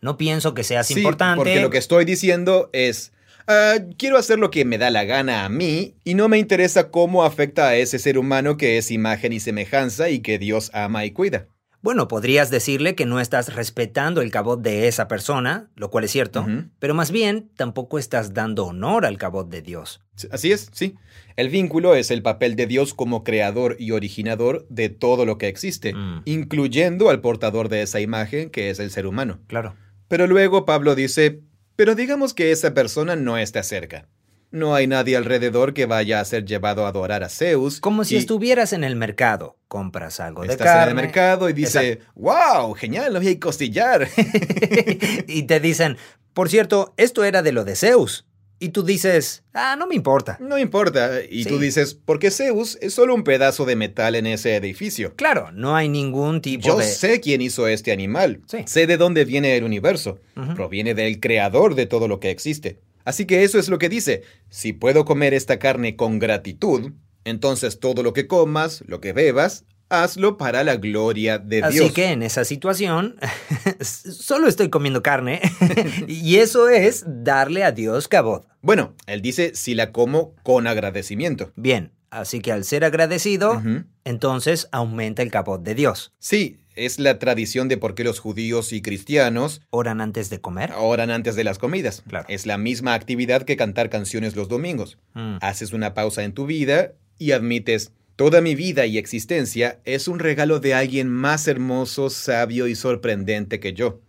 No pienso que seas Sí, importante. porque lo que estoy diciendo es, ah, quiero hacer lo que me da la gana a mí y no me interesa cómo afecta a ese ser humano que es imagen y semejanza y que Dios ama y cuida. Bueno, podrías decirle que no estás respetando el cabot de esa persona, lo cual es cierto, pero más bien tampoco estás dando honor al cabot de Dios. Así es, sí. El vínculo es el papel de Dios como creador y originador de todo lo que existe, Mm. incluyendo al portador de esa imagen que es el ser humano. Claro. Pero luego Pablo dice, pero digamos que esa persona no está cerca. No hay nadie alrededor que vaya a ser llevado a adorar a Zeus. Como si y estuvieras en el mercado. Compras algo de Estás carne. en el mercado y dice, wow, genial, hoy hay costillar. y te dicen, por cierto, esto era de lo de Zeus. Y tú dices, ah, no me importa. no importa. Y tú dices, porque Zeus es solo un pedazo de metal en ese edificio. Claro, no hay ningún tipo Yo de... sé quién hizo este animal. Sí. Sé de dónde viene el universo. Proviene del creador de todo lo que existe. Así que eso es lo que dice. Si puedo comer esta carne con gratitud, entonces todo lo que comas, lo que bebas, hazlo para la gloria de Así Dios. que en esa situación, solo estoy comiendo carne. y eso es darle a Dios cabot. Bueno, él dice si la como con agradecimiento. Bien, así que al ser agradecido, entonces aumenta el cabot de Dios. Sí, es la tradición de por qué los judíos y cristianos ¿Oran antes de comer? oran antes de las comidas. Claro. Es la misma actividad que cantar canciones los domingos. Mm. Haces una pausa en tu vida y admites, toda mi vida y existencia es un regalo de alguien más hermoso, sabio y sorprendente que yo.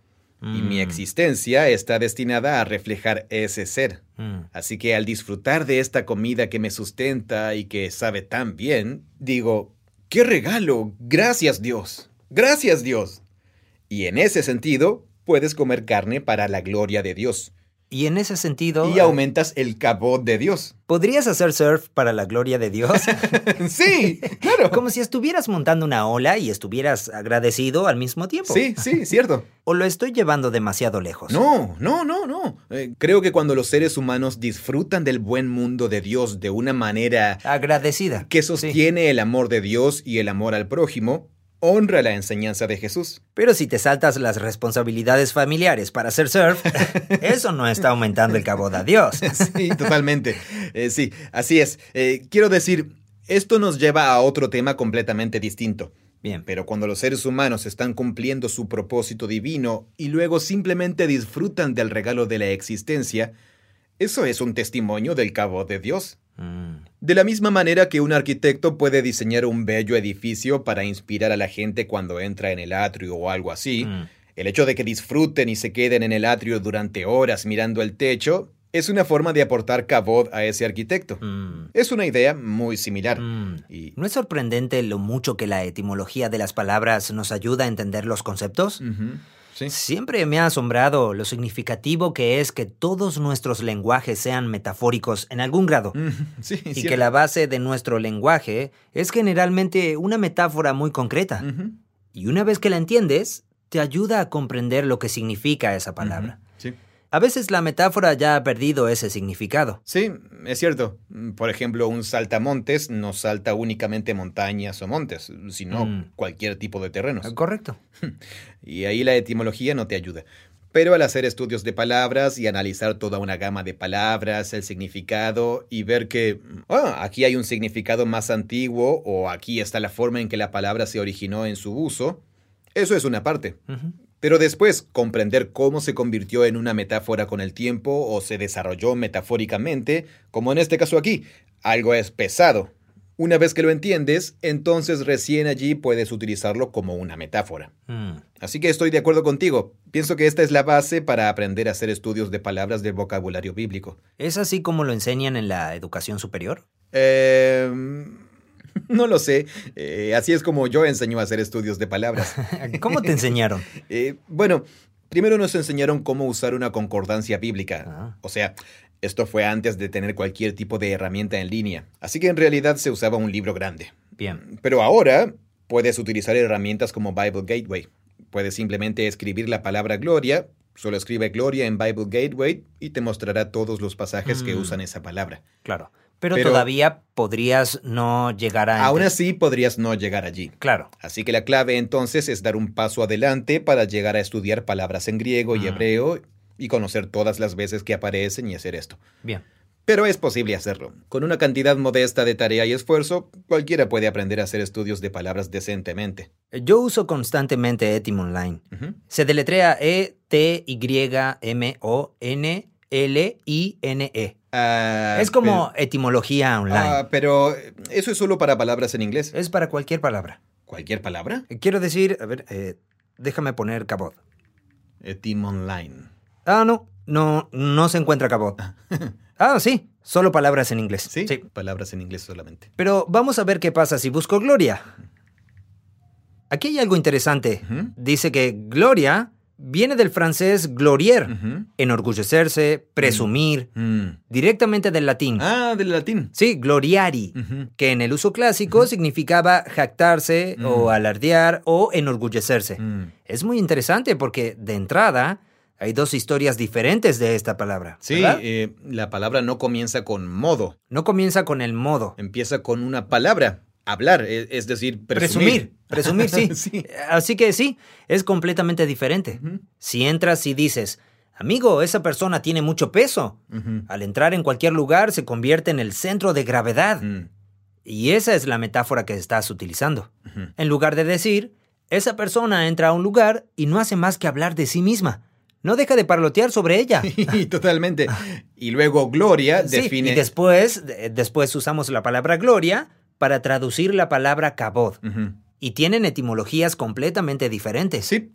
Y mi Mm. existencia está destinada a reflejar ese ser. Mm. Así que al disfrutar de esta comida que me sustenta y que sabe tan bien, digo, ¡qué regalo! Gracias Dios. Gracias Dios. Y en ese sentido, puedes comer carne para la gloria de Dios. Y en ese sentido, Y aumentas el cabot de Dios. ¿podrías hacer surf para la gloria de Dios? sí, claro. Como si estuvieras montando una ola y estuvieras agradecido al mismo tiempo. Sí, sí, cierto. ¿O lo estoy llevando demasiado lejos? No, no, no, no. Eh, creo que cuando los seres humanos disfrutan del buen mundo de Dios de una manera Agradecida. que Sí. sostiene el amor de Dios y el amor al prójimo, honra la enseñanza de Jesús. Pero si te saltas las responsabilidades familiares para hacer surf, eso no está aumentando el cabot a Dios. Sí, totalmente. Eh, sí, así es. Eh, quiero decir, esto nos lleva a otro tema completamente distinto. Bien, Pero cuando los seres humanos están cumpliendo su propósito divino y luego simplemente disfrutan del regalo de la existencia, eso es un testimonio del cabo de Dios. Mm, De la misma manera que un arquitecto puede diseñar un bello edificio para inspirar a la gente cuando entra en el atrio o algo así, mm. el hecho de que disfruten y se queden en el atrio durante horas mirando el techo es una forma de aportar cabot a ese arquitecto. Mm, Es una idea muy similar. mm. Y... ¿No es sorprendente lo mucho que la etimología de las palabras nos ayuda a entender los conceptos? Sí. Siempre me ha asombrado lo significativo que es que todos nuestros lenguajes sean metafóricos en algún grado. Mm, Sí, Y cierto. que la base de nuestro lenguaje es generalmente una metáfora muy concreta. Y una vez que la entiendes, te ayuda a comprender lo que significa esa palabra. A veces la metáfora ya ha perdido ese significado. Sí, es cierto. Por ejemplo, un saltamontes no salta únicamente montañas o montes, sino Mm. cualquier tipo de terrenos. Correcto. Y ahí la etimología no te ayuda. Pero al hacer estudios de palabras y analizar toda una gama de palabras, el significado y ver que, ah, aquí hay un significado más antiguo o aquí está la forma en que la palabra se originó en su uso, eso es una parte. Pero después, comprender cómo se convirtió en una metáfora con el tiempo o se desarrolló metafóricamente, como en este caso aquí, algo es pesado. Una vez que lo entiendes, entonces recién allí puedes utilizarlo como una metáfora. Mm. Así que estoy de acuerdo contigo. Pienso que esta es la base para aprender a hacer estudios de palabras del vocabulario bíblico. ¿Es así como lo enseñan en la educación superior? Eh, no lo sé. Eh, así es como yo enseño a hacer estudios de palabras. ¿Cómo te enseñaron? Eh, bueno, primero nos enseñaron cómo usar una concordancia bíblica. Ah. O sea, esto fue antes de tener cualquier tipo de herramienta en línea. Así que en realidad se usaba un libro grande. Bien. Pero ahora puedes utilizar herramientas como Bible Gateway. Puedes simplemente escribir la palabra gloria, solo escribe gloria en Bible Gateway y te mostrará todos los pasajes que Mm. usan esa palabra. Claro. Pero, Pero- todavía podrías no llegar a... Aún así podrías no llegar allí. Claro. Así que la clave entonces es dar un paso adelante para llegar a estudiar palabras en griego y Mm. hebreo y conocer todas las veces que aparecen y hacer esto. Bien. Pero es posible hacerlo. Con una cantidad modesta de tarea y esfuerzo, cualquiera puede aprender a hacer estudios de palabras decentemente. Yo uso constantemente Etim Online. Se deletrea E E-T-Y-M-O-N-L-I-N-E. Ah, es como etimología online. ah, pero eso es solo para palabras en inglés. es para cualquier palabra. ¿Cualquier palabra? Quiero decir, a ver, eh, déjame poner cabot. Etim Online. Ah, no, no, no se encuentra cabot. ah, sí, solo palabras en inglés. ¿Sí? Palabras en inglés solamente. Pero vamos a ver qué pasa si busco gloria. Aquí hay algo interesante. Dice que gloria viene del francés glorier, Ujú. enorgullecerse, presumir, Mm. directamente del latín. Ah, del latín. Sí, gloriari, que en el uso clásico significaba jactarse Mm. o alardear o enorgullecerse. Mm. Es muy interesante porque, de entrada, hay dos historias diferentes de esta palabra. Sí, eh, la palabra no comienza con modo, No comienza con el modo. empieza con una palabra, hablar, e- es decir, presumir. Presumir, sí. Sí. Así que sí, es completamente diferente. Si entras y dices, amigo, esa persona tiene mucho peso, al entrar en cualquier lugar se convierte en el centro de gravedad. Y esa es la metáfora que estás utilizando. En lugar de decir, esa persona entra a un lugar y no hace más que hablar de sí misma. No deja de parlotear sobre ella. Totalmente. Y luego Gloria Sí, define... y después, de- después usamos la palabra gloria para traducir la palabra kabod. Y tienen etimologías completamente diferentes. Sí.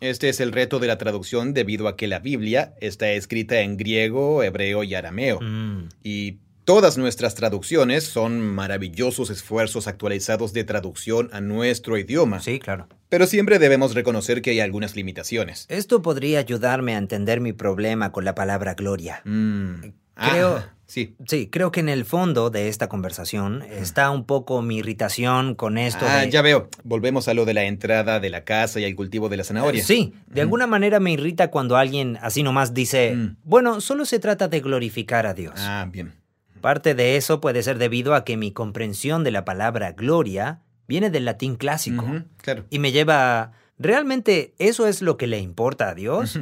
Este es el reto de la traducción debido a que la Biblia está escrita en griego, hebreo y arameo. Mm, Y todas nuestras traducciones son maravillosos esfuerzos actualizados de traducción a nuestro idioma. sí, claro. Pero siempre debemos reconocer que hay algunas limitaciones. Esto podría ayudarme a entender mi problema con la palabra gloria. Mm. Creo- Ah, sí. Sí, creo que en el fondo de esta conversación está un poco mi irritación con esto Ah, de... ya veo. Volvemos a lo de la entrada de la casa y el cultivo de la zanahoria. Sí, de alguna manera me irrita cuando alguien así nomás dice, Mm. bueno, solo se trata de glorificar a Dios. Ah, bien. Parte de eso puede ser debido a que mi comprensión de la palabra gloria viene del latín clásico claro. y me lleva a, ¿realmente eso es lo que le importa a Dios?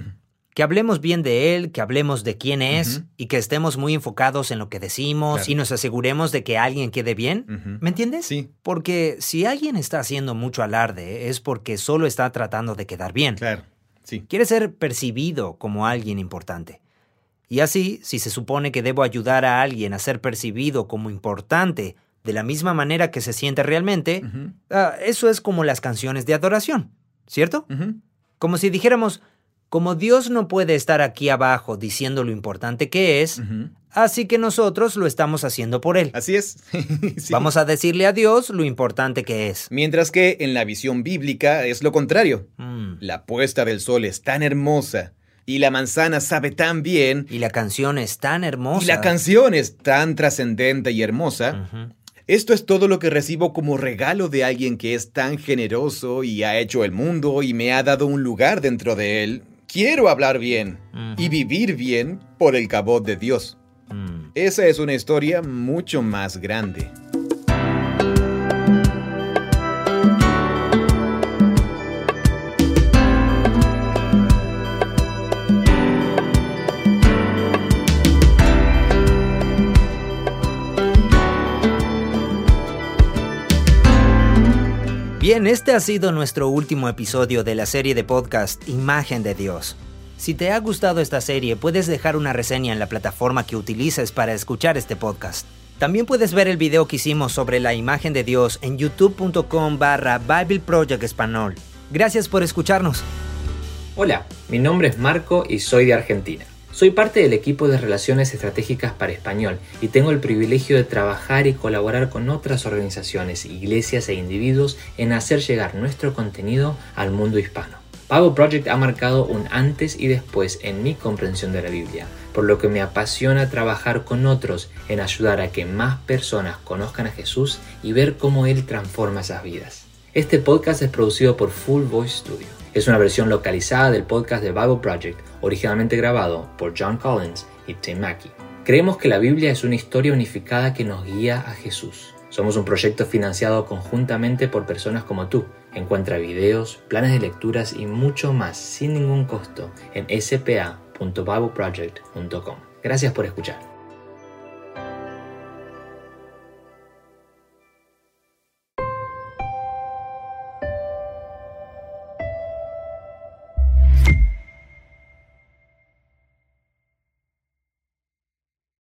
Que hablemos bien de Él, que hablemos de quién es y que estemos muy enfocados en lo que decimos Claro. y nos aseguremos de que alguien quede bien. ¿Me entiendes? Sí, Porque si alguien está haciendo mucho alarde es porque solo está tratando de quedar bien. claro. Sí. Quiere ser percibido como alguien importante. Y así, si se supone que debo ayudar a alguien a ser percibido como importante de la misma manera que se siente realmente, ah, eso es como las canciones de adoración, ¿cierto? Como si dijéramos, como Dios no puede estar aquí abajo diciendo lo importante que es, así que nosotros lo estamos haciendo por Él. Así es. Sí. Vamos a decirle a Dios lo importante que es. Mientras que en la visión bíblica es lo contrario. Mm. La puesta del sol es tan hermosa y la manzana sabe tan bien Y la canción es tan hermosa. y la canción es tan trascendente y hermosa. Esto es todo lo que recibo como regalo de alguien que es tan generoso y ha hecho el mundo y me ha dado un lugar dentro de él. Quiero hablar bien y vivir bien por el cabot de Dios. Mm. Esa es una historia mucho más grande. Bien, este ha sido nuestro último episodio de la serie de podcast Imagen de Dios. Si te ha gustado esta serie, puedes dejar una reseña en la plataforma que utilices para escuchar este podcast. También puedes ver el video que hicimos sobre la imagen de Dios en youtube.com barra Bible Project Español. Gracias por escucharnos. Hola, mi nombre es Marco y soy de Argentina. Soy parte del equipo de Relaciones Estratégicas para Español y tengo el privilegio de trabajar y colaborar con otras organizaciones, iglesias e individuos en hacer llegar nuestro contenido al mundo hispano. Bible Project ha marcado un antes y después en mi comprensión de la Biblia, por lo que me apasiona trabajar con otros en ayudar a que más personas conozcan a Jesús y ver cómo Él transforma esas vidas. Este podcast es producido por Full Voice Studio. Es una versión localizada del podcast de Bible Project, originalmente grabado por John Collins y Tim Mackey. Creemos que la Biblia es una historia unificada que nos guía a Jesús. Somos un proyecto financiado conjuntamente por personas como tú. Encuentra videos, planes de lecturas y mucho más sin ningún costo en spa.bibleproject.com. Gracias por escuchar.